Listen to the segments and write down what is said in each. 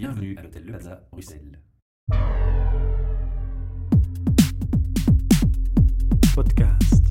Bienvenue à l'hôtel Le Plaza, Bruxelles. Podcast.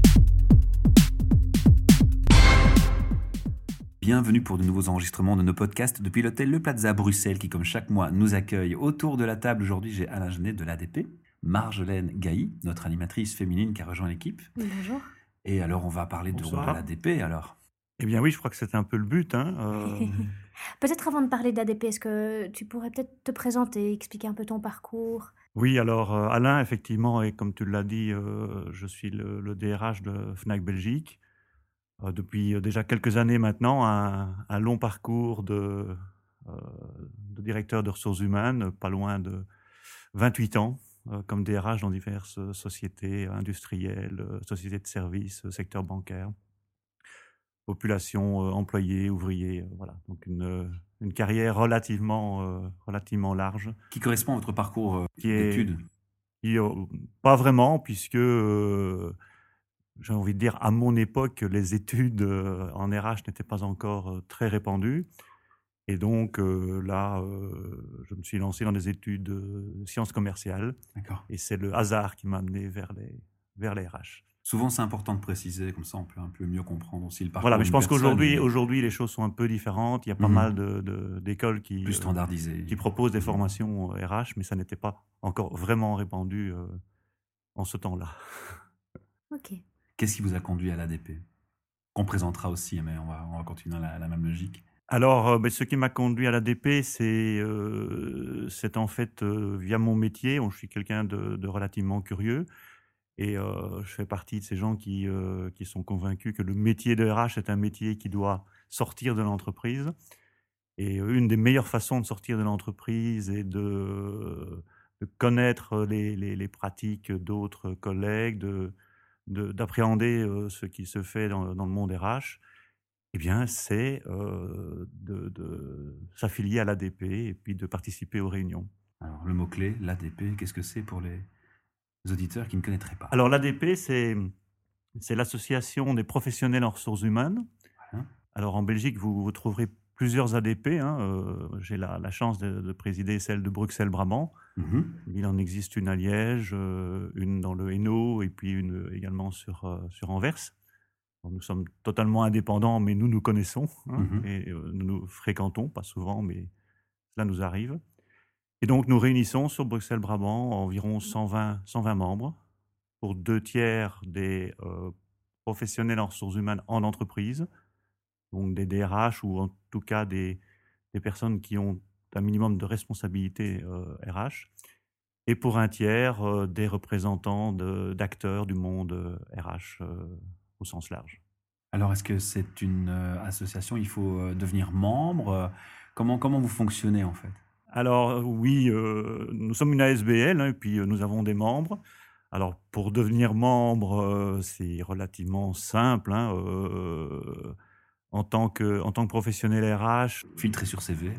Bienvenue pour de nouveaux enregistrements de nos podcasts depuis l'hôtel Le Plaza, Bruxelles, qui, comme chaque mois, nous accueille. Autour de la table, aujourd'hui, j'ai Alain Genet de l'ADP, Marjolaine Gailly, notre animatrice féminine qui a rejoint l'équipe. Bonjour. Et alors, on va parler de l'ADP, alors. Eh bien oui, je crois que c'était un peu le but. Hein. euh, Peut-être avant de parler d'ADP, est-ce que tu pourrais peut-être te présenter, expliquer un peu ton parcours? Oui, alors euh, Alain, effectivement, et comme tu l'as dit, euh, je suis le, DRH de Fnac Belgique. Euh, depuis déjà quelques années maintenant, un, long parcours de, de directeur de ressources humaines, pas loin de 28 ans, comme DRH dans diverses sociétés industrielles, sociétés de services, secteur bancaire, population, euh, employés, ouvriers, euh, voilà. Donc une, euh, une carrière relativement, relativement large. Qui correspond à votre parcours d'études qui, pas vraiment, puisque j'ai envie de dire, à mon époque, les études en RH n'étaient pas encore très répandues. Et donc euh, là, euh, je me suis lancé dans des études de sciences commerciales. Et c'est le hasard qui m'a amené vers les, vers les RH. Souvent, c'est important de préciser, comme ça, on peut un peu mieux comprendre aussi le parcours. Voilà, mais je pense qu'aujourd'hui, aujourd'hui, les choses sont un peu différentes. Il y a pas Mhm. mal de- de- d'écoles qui, plus euh, qui proposent des formations euh, RH, mais ça n'était pas encore vraiment répandu euh, en ce temps-là. Ok. Qu'est-ce qui vous a conduit à l'ADP Qu'on présentera aussi, mais on va, on va continuer la, la même logique. Alors, euh, ben, ce qui m'a conduit à l'ADP, c'est euh, c'est en fait euh, via mon métier. Je suis quelqu'un de, de relativement curieux et euh, je fais partie de ces gens qui, euh, qui sont convaincus que le métier de RH est un métier qui doit sortir de l'entreprise. Et euh, une des meilleures façons de sortir de l'entreprise est de, de connaître les, les- pratiques d'autres collègues, de- de- d'appréhender euh, ce qui se fait dans, dans le monde RH. Eh bien, c'est de, de s'affilier à l'ADP et puis de participer aux réunions. Alors, le mot-clé, l'ADP, qu'est-ce que c'est pour les auditeurs qui ne connaîtraient pas Alors, l'ADP, c'est, l'association des professionnels en ressources humaines. Voilà. Alors, en Belgique, vous, vous trouverez plusieurs ADP. hein. Euh, j'ai la, la chance de, de présider celle de Bruxelles-Brabant. Mhm. Il en existe une à Liège, euh, une dans le Hainaut et puis une également sur, euh, sur Anvers. Alors, nous sommes totalement indépendants, mais nous nous connaissons hein, Mhm. et euh, nous nous fréquentons, pas souvent, mais cela nous arrive. Et donc nous réunissons sur Bruxelles-Brabant environ 120, 120 membres pour deux tiers des euh, professionnels en ressources humaines en entreprise, donc des DRH ou en tout cas des, personnes qui ont un minimum de responsabilité euh, RH, et pour un tiers euh, des représentants d'acteurs du monde euh, RH euh, au sens large. Alors, est-ce que c'est une euh, association Il faut euh, devenir membre? Euh, comment, comment vous fonctionnez, en fait? Alors oui, euh, nous sommes une ASBL hein, et puis euh, nous avons des membres. Alors pour devenir membre, euh, c'est relativement simple. hein, en, tant que, en tant que professionnel RH, Filtrer sur CV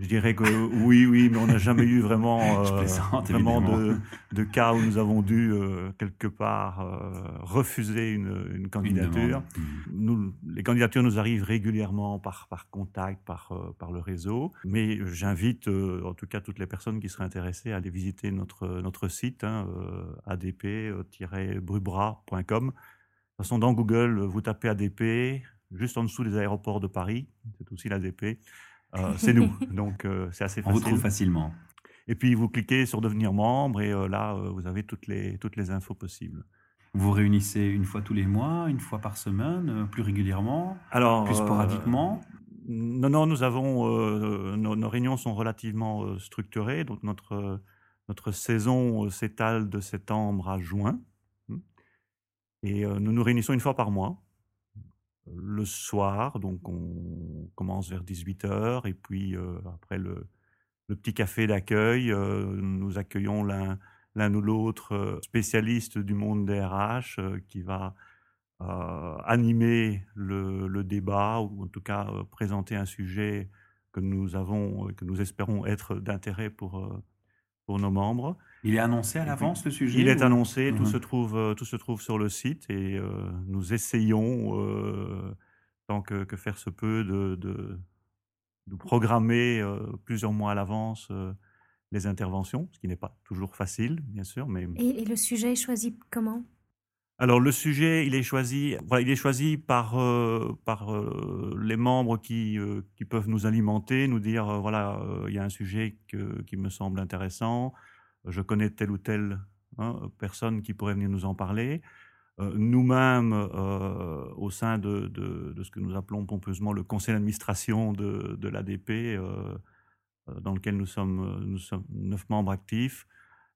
je dirais que oui, oui, mais on n'a jamais eu vraiment, euh, vraiment de, cas où nous avons dû euh, quelque part euh, refuser une, candidature. Nous, les candidatures nous arrivent régulièrement par, par contact, par, par le réseau. Mais j'invite en tout cas toutes les personnes qui seraient intéressées à aller visiter notre, notre site, hein, adp-brubra.com. De toute façon, dans Google, vous tapez ADP, juste en dessous des aéroports de Paris, c'est aussi l'ADP. Euh, c'est nous, donc euh, c'est assez On vous facile. trouve facilement. Et puis vous cliquez sur devenir membre et euh, là euh, vous avez toutes les, toutes les infos possibles. Vous réunissez une fois tous les mois, une fois par semaine, euh, plus régulièrement, Alors, plus euh, sporadiquement? Non, non, nous avons euh, nos, nos réunions sont relativement euh, structurées. Donc notre notre saison euh, s'étale de septembre à juin, et euh, nous nous réunissons une fois par mois, le soir. Donc on commence vers 18 h et puis après le petit café d'accueil, nous accueillons l'un ou l'autre spécialiste du monde des RH qui va animer le, débat ou en tout cas présenter un sujet que nous avons, que nous espérons être d'intérêt pour nos membres. Il est annoncé à l'avance, le sujet Il est ou- annoncé, tout, Mhm. se trouve, euh, tout se trouve sur le site et euh, nous essayons, euh, tant que, que faire se peut, de, de, nous programmer plusieurs mois à l'avance les interventions, ce qui n'est pas toujours facile, bien sûr. Mais... Et, le sujet est choisi comment? Alors le sujet, il est choisi, voilà, il est choisi par par les membres qui qui peuvent nous alimenter, nous dire voilà, il y a un sujet qui me semble intéressant, je connais telle ou telle hein, personne qui pourrait venir nous en parler. Euh, nous-mêmes, euh, au sein de, ce que nous appelons pompeusement le conseil d'administration de, l'ADP, euh, dans lequel nous sommes, neuf membres actifs,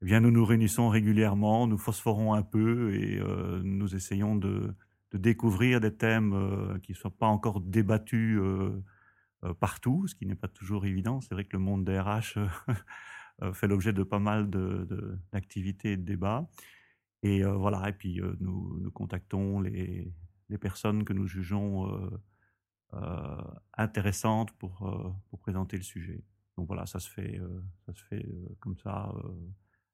eh bien, nous nous réunissons régulièrement, nous phosphorons un peu et nous essayons de, découvrir des thèmes qui ne soient pas encore débattus partout, ce qui n'est pas toujours évident. C'est vrai que le monde des RH fait l'objet de pas mal d'activités et de débats. Et voilà, et puis nous, nous, contactons les, personnes que nous jugeons intéressantes pour, pour présenter le sujet. Donc voilà, ça se fait, ça se fait comme ça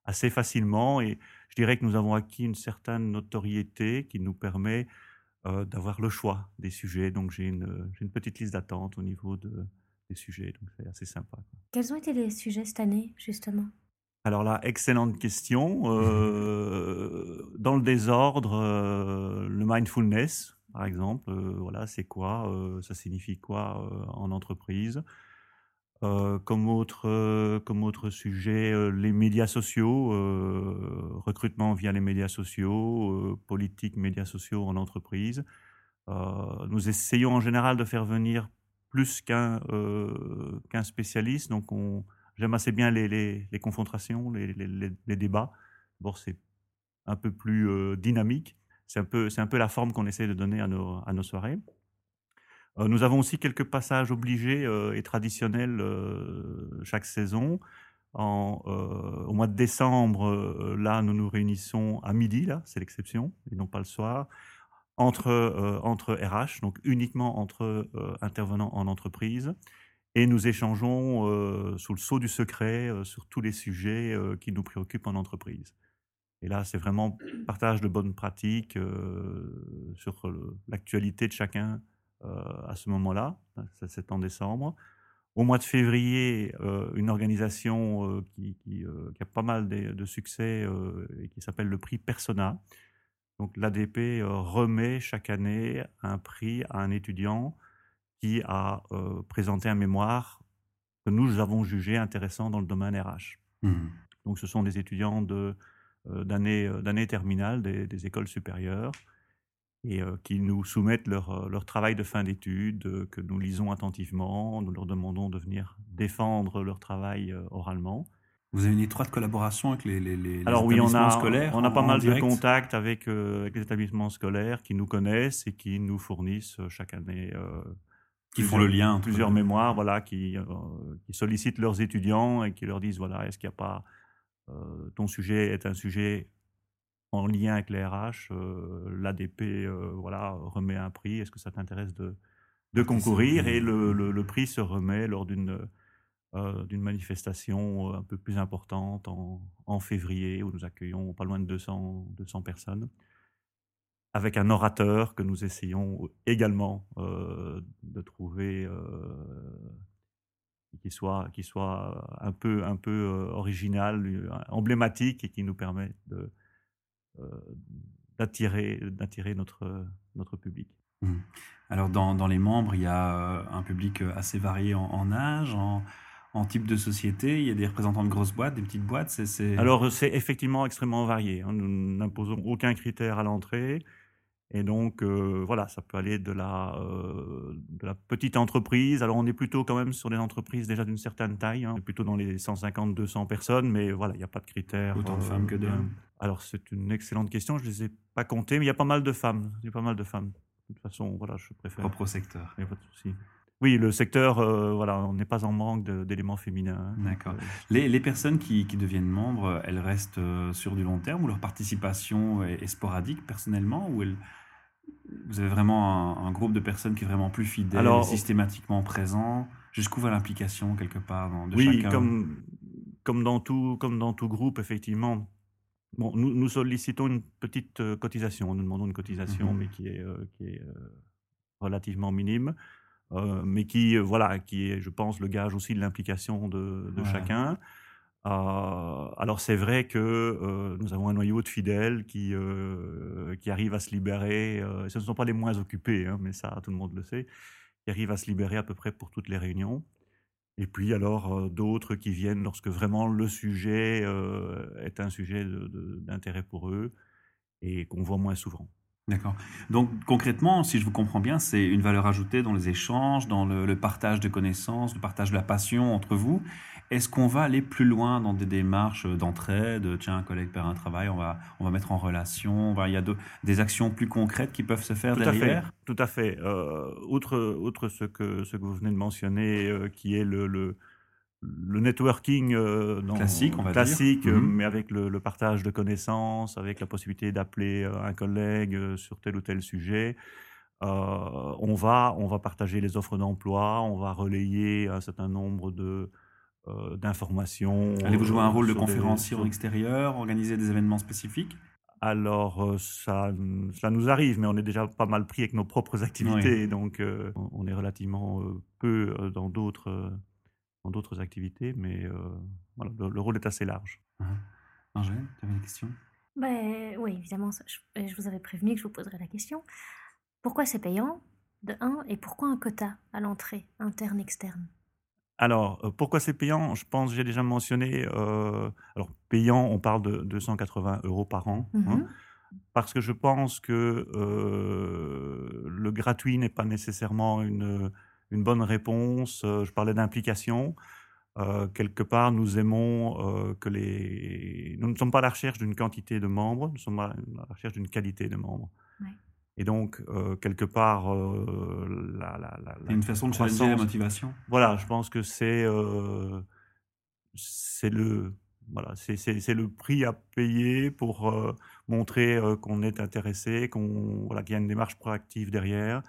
assez facilement. Et je dirais que nous avons acquis une certaine notoriété qui nous permet d'avoir le choix des sujets. Donc j'ai une, une, petite liste d'attente au niveau de, des sujets, donc c'est assez sympa. Quels ont été les sujets cette année, justement? Alors là, excellente question. Euh, dans le désordre, euh, le mindfulness, par exemple, euh, voilà, c'est quoi Ça signifie quoi en entreprise? Comme, autre, comme autre sujet, les médias sociaux, recrutement via les médias sociaux, politique médias sociaux en entreprise. nous essayons en général de faire venir plus qu'un qu'un spécialiste, donc on, J'aime assez bien les, les, confrontations, les, les débats. Bon, c'est un peu plus euh, dynamique. C'est un, peu, un peu la forme qu'on essaie de donner à nos, à nos soirées. Euh, nous avons aussi quelques passages obligés euh, et traditionnels chaque saison. En, au mois de décembre, là, nous nous réunissons à midi, là, c'est l'exception, et non pas le soir, entre, entre RH, donc uniquement entre intervenants en entreprise et nous échangeons euh, sous le sceau du secret euh, sur tous les sujets euh, qui nous préoccupent en entreprise. Et là, c'est vraiment partage de bonnes pratiques sur l'actualité de chacun à ce moment-là. C'est en décembre. Au mois de février, une organisation qui, qui, a pas mal de, de succès et qui s'appelle le prix Persona. Donc l'ADP remet chaque année un prix à un étudiant qui a euh, présenté un mémoire que nous avons jugé intéressant dans le domaine RH. Mmh. Donc ce sont des étudiants de, euh, d'année, euh, d'année terminale des, écoles supérieures et qui nous soumettent leur, leur travail de fin d'études, que nous lisons attentivement, nous leur demandons de venir défendre leur travail oralement. Vous avez une étroite collaboration avec les, les, les Alors oui, on a, scolaires On a pas mal de contacts avec, avec, les établissements scolaires qui nous connaissent et qui nous fournissent chaque année qui font le lien. Plusieurs mémoires, voilà, qui, euh, qui, sollicitent leurs étudiants et qui leur disent, voilà, est-ce qu'il n'y a pas, euh, ton sujet est un sujet en lien avec les RH, euh, l'ADP, voilà, remet un prix, est-ce que ça t'intéresse de, de concourir? Et le, le, prix se remet lors d'une d'une manifestation un peu plus importante en, en, février, où nous accueillons pas loin de 200, 200 personnes avec un orateur que nous essayons également euh, de trouver euh, qui soit qui soit un peu un peu euh, original, emblématique et qui nous permet de d'attirer d'attirer notre notre public. Mmh. Alors dans, dans, les membres, il y a un public assez varié en, âge, en, en, type de société. Il y a des représentants de grosses boîtes, des petites boîtes. C'est, Alors c'est effectivement extrêmement varié. Hein. Nous n'imposons aucun critère à l'entrée. Et donc, euh, voilà, ça peut aller de la, euh, de la petite entreprise. Alors, on est plutôt quand même sur des entreprises déjà d'une certaine taille, hein, plutôt dans les 150-200 personnes, mais voilà, il n'y a pas de critères. Autant de femmes que d'hommes Alors, c'est une excellente question. Je ne les ai pas comptées, mais il y a pas mal de femmes. Il y a pas mal de femmes. De toute façon, voilà, je préfère. Propre secteur. Il n'y a pas de souci. Oui, le secteur, euh, voilà, on n'est pas en manque d'éléments féminins. Hein, D'accord. les, les, personnes qui, qui, deviennent membres, elles restent sur du long terme ou leur participation est, est sporadique personnellement ou elles, vous avez vraiment un, groupe de personnes qui est vraiment plus fidèle, Alors, systématiquement présent. Jusqu'où va l'implication quelque part dans, de oui, comme, comme, dans tout, comme dans tout groupe, effectivement. Bon, nous, nous sollicitons une petite euh, cotisation. Nous demandons une cotisation, mhm. mais qui est, euh, qui est euh, relativement minime. Mais qui, voilà, qui est, je pense, le gage aussi de l'implication de, chacun. alors c'est vrai que nous avons un noyau de fidèles qui, qui arrivent à se libérer. ce ne sont pas les moins occupés, hein, mais ça tout le monde le sait, qui arrivent à se libérer à peu près pour toutes les réunions. Et puis alors d'autres qui viennent lorsque vraiment le sujet est un sujet d'intérêt pour eux et qu'on voit moins souvent. D'accord. Donc concrètement, si je vous comprends bien, c'est une valeur ajoutée dans les échanges, dans le, partage de connaissances, le partage de la passion entre vous. Est-ce qu'on va aller plus loin dans des démarches d'entraide Tiens, un collègue perd un travail, on va, on va mettre en relation. il y a des actions plus concrètes qui peuvent se faire tout derrière à fait, Tout à fait. Euh, outre, outre ce, que, ce que vous venez de mentionner, euh, qui est le, le le networking euh, classique, on va classique dire. Mhm. mais avec le, partage de connaissances, avec la possibilité d'appeler euh, un collègue euh, sur tel ou tel sujet. on, va, on va partager les offres d'emploi, on va relayer un certain nombre de, d'informations. Allez-vous jouer un rôle de conférencier en extérieur, organiser des événements spécifiques? Alors, ça, ça nous arrive, mais on est déjà pas mal pris avec nos propres activités, donc on est relativement peu dans d'autres d'autres activités, mais euh, voilà, le, rôle est assez large. Uh Angèle, tu avais une question? Ben, Oui, évidemment, je, vous avais prévenu que je vous poserais la question. Pourquoi c'est payant, de 1, et pourquoi un quota à l'entrée, interne, externe? Alors, euh, pourquoi c'est payant? Je pense, j'ai déjà mentionné, euh, alors payant, on parle de 280 euros par an, hein, mmh parce que je pense que le gratuit n'est pas nécessairement une, une bonne réponse. Euh, je parlais d'implication. Euh, quelque part, nous aimons euh, que les. Nous ne sommes pas à la recherche d'une quantité de membres, nous sommes à la recherche d'une qualité de membres. Et donc, quelque part, la, la, la, une façon de challenger la motivation. Voilà, je pense que c'est c'est le voilà, c'est le prix à payer pour montrer qu'on est intéressé, qu'on voilà, qu'il y a une démarche proactive derrière,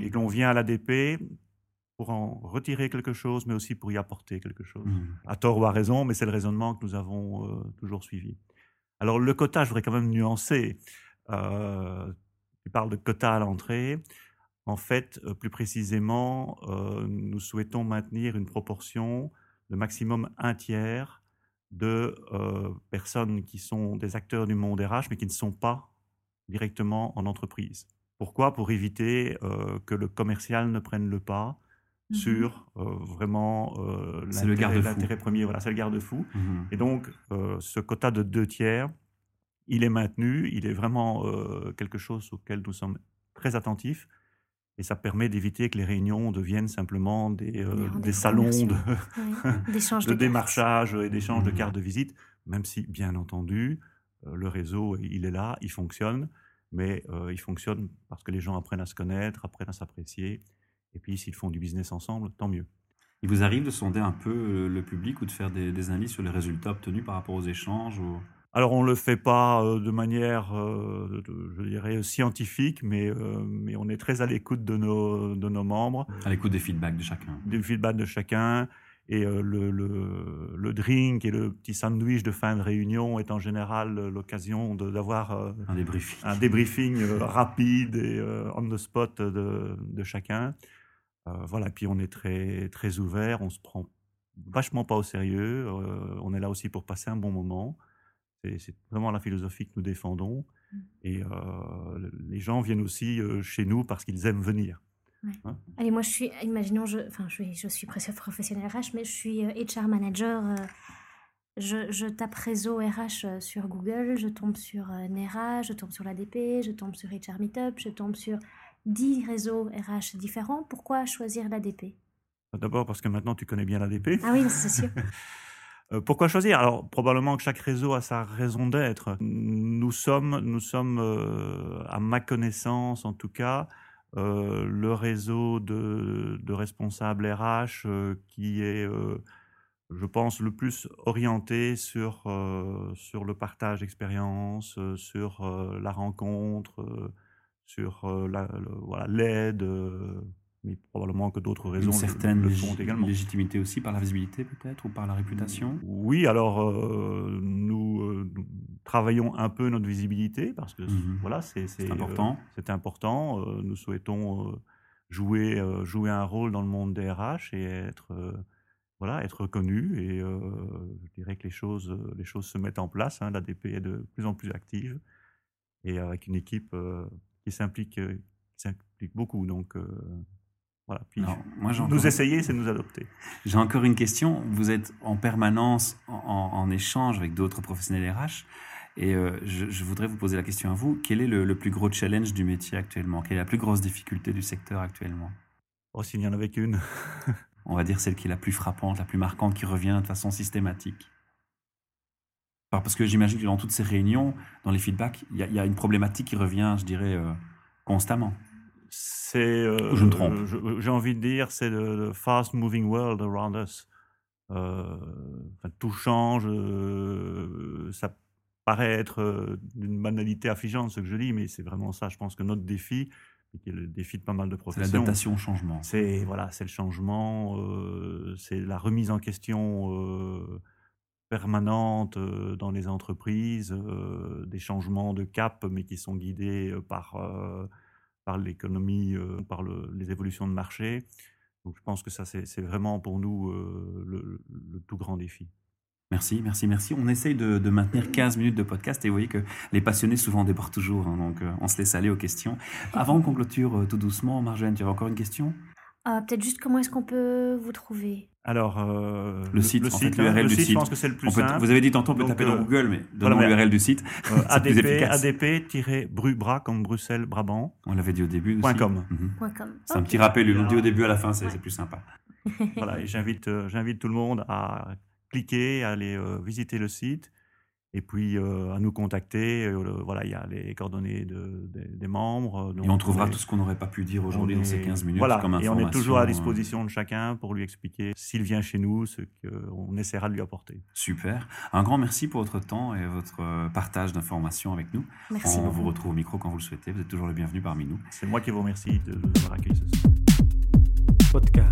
et qu'on vient à l'ADP pour en retirer quelque chose, mais aussi pour y apporter quelque chose. Mmh. À tort ou à raison, mais c'est le raisonnement que nous avons euh, toujours suivi. Alors le quota, je voudrais quand même nuancer. Euh, tu parles de quota à l'entrée. En fait, euh, plus précisément, euh, nous souhaitons maintenir une proportion de maximum un tiers de personnes qui sont des acteurs du monde RH, mais qui ne sont pas directement en entreprise. Pourquoi? Pour éviter que le commercial ne prenne le pas Mmh sur euh, vraiment euh, l'intérêt premier. Voilà, c'est le garde-fou. Mmh Et donc, euh, ce quota de deux tiers, il est maintenu. Il est vraiment quelque chose auquel nous sommes très attentifs. Et ça permet d'éviter que les réunions deviennent simplement des, des salons de, de, démarchage et d'échange de mmh cartes de visite, même si, bien entendu, le réseau, il est là, il fonctionne, mais il fonctionne parce que les gens apprennent à se connaître, apprennent à s'apprécier, et puis, s'ils font du business ensemble, tant mieux. Il vous arrive de sonder un peu euh, le public ou de faire des, des analyses sur les résultats obtenus par rapport aux échanges ou... Alors, on ne le fait pas euh, de manière, euh, je dirais, scientifique, mais, mais on est très à l'écoute de nos, de nos membres. À l'écoute des feedbacks de chacun. Des feedbacks de chacun. Et le, le, le, drink et le petit sandwich de fin de réunion est en général l'occasion d'avoir un débriefing, un débriefing rapide et on the spot de, de chacun. Euh, voilà, puis on est très, très ouvert, on se prend vachement pas au sérieux, euh, on est là aussi pour passer un bon moment. C'est vraiment la philosophie que nous défendons. Mmh. Et euh, les gens viennent aussi chez nous parce qu'ils aiment venir. Hein Allez, moi je suis, imaginons, je, enfin, je, suis, je suis professionnel RH, mais je suis HR manager. je, je, tape réseau RH sur Google, je tombe sur NERA, je tombe sur l'ADP, je tombe sur HR Meetup, je tombe sur 10 réseaux RH différents, pourquoi choisir l'ADP D'abord parce que maintenant tu connais bien l'ADP. Ah oui, c'est sûr. Euh, pourquoi choisir? Alors probablement que chaque réseau a sa raison d'être. Nous sommes, nous sommes euh, à ma connaissance en tout cas, euh, le réseau de, de responsables RH qui est, je pense, le plus orienté sur, sur le partage d'expérience, sur la rencontre sur euh, l'aide, euh, mais probablement que d'autres raisons Une certaine le, font également. légitimité aussi par la visibilité peut-être ou par la réputation? Oui, alors euh, nous, travaillons un peu notre visibilité parce que mmh voilà, c'est important. c'est important. nous souhaitons jouer, jouer un rôle dans le monde des RH et être, voilà, être reconnu. Et je dirais que les choses, les choses se mettent en place. Hein. L'ADP est de plus en plus active et avec une équipe qui s'implique beaucoup. Donc, voilà. Puis, moi, nous essayer, c'est nous adopter. J'ai encore une question. Vous êtes en permanence en, en échange avec d'autres professionnels RH. Et euh, je, voudrais vous poser la question à vous. Quel est le, plus gros challenge du métier actuellement? Quelle est la plus grosse difficulté du secteur actuellement? Oh, s'il n'y en avait qu'une. On va dire celle qui est la plus frappante, la plus marquante, qui revient de façon systématique. Parce que j'imagine que dans toutes ces réunions, dans les feedbacks, il y, a une problématique qui revient, je dirais, euh, constamment. C'est. Euh, je me trompe. J'ai envie de dire, c'est le, fast moving world around us. tout change, ça paraît être euh, d'une banalité affligeante ce que je dis, mais c'est vraiment ça. Je pense que notre défi, qui est le défi de pas mal de professions, c'est l'adaptation au changement. C'est voilà, c'est le changement, euh, c'est la remise en question euh, permanente dans les entreprises, des changements de cap, mais qui sont guidés par par l'économie, par les évolutions de marché. Donc je pense que ça c'est vraiment pour nous le tout grand défi. Merci, merci, merci. On essaye de, maintenir 15 minutes de podcast et vous voyez que les passionnés souvent débordent toujours, hein, donc euh, on se laisse aller aux questions. Avant qu'on clôture euh, tout doucement, Marjolaine, tu as encore une question? Euh, Peut-être juste comment est-ce qu'on peut vous trouver? Alors, le site, en fait, l'URL du site. Je pense que c'est le plus simple. Vous avez dit tantôt, on peut taper dans Google, mais donnons l'URL du site. ADP, ADP-Brubra comme Bruxelles, Brabant. On l'avait dit au début. Point .com. Mhm. C'est un petit rappel, ils l'ont dit au début, à la fin, c'est plus sympa. voilà, et j'invite, j'invite tout le monde à cliquer, aller euh, visiter le site et puis euh, à nous contacter. Euh, voilà, il y a les coordonnées de, des membres. et on trouvera tout ce qu'on n'aurait pas pu dire aujourd'hui dans ces 15 minutes voilà, comme Et on est toujours à disposition de chacun pour lui expliquer s'il vient chez nous, ce qu'on essaiera de lui apporter. Super. Un grand merci pour votre temps et votre partage d'informations avec nous. Merci on vous retrouve au micro quand vous le souhaitez. Vous êtes toujours le bienvenu parmi nous. C'est moi qui vous remercie de nous avoir accueillis ce soir. Podcast.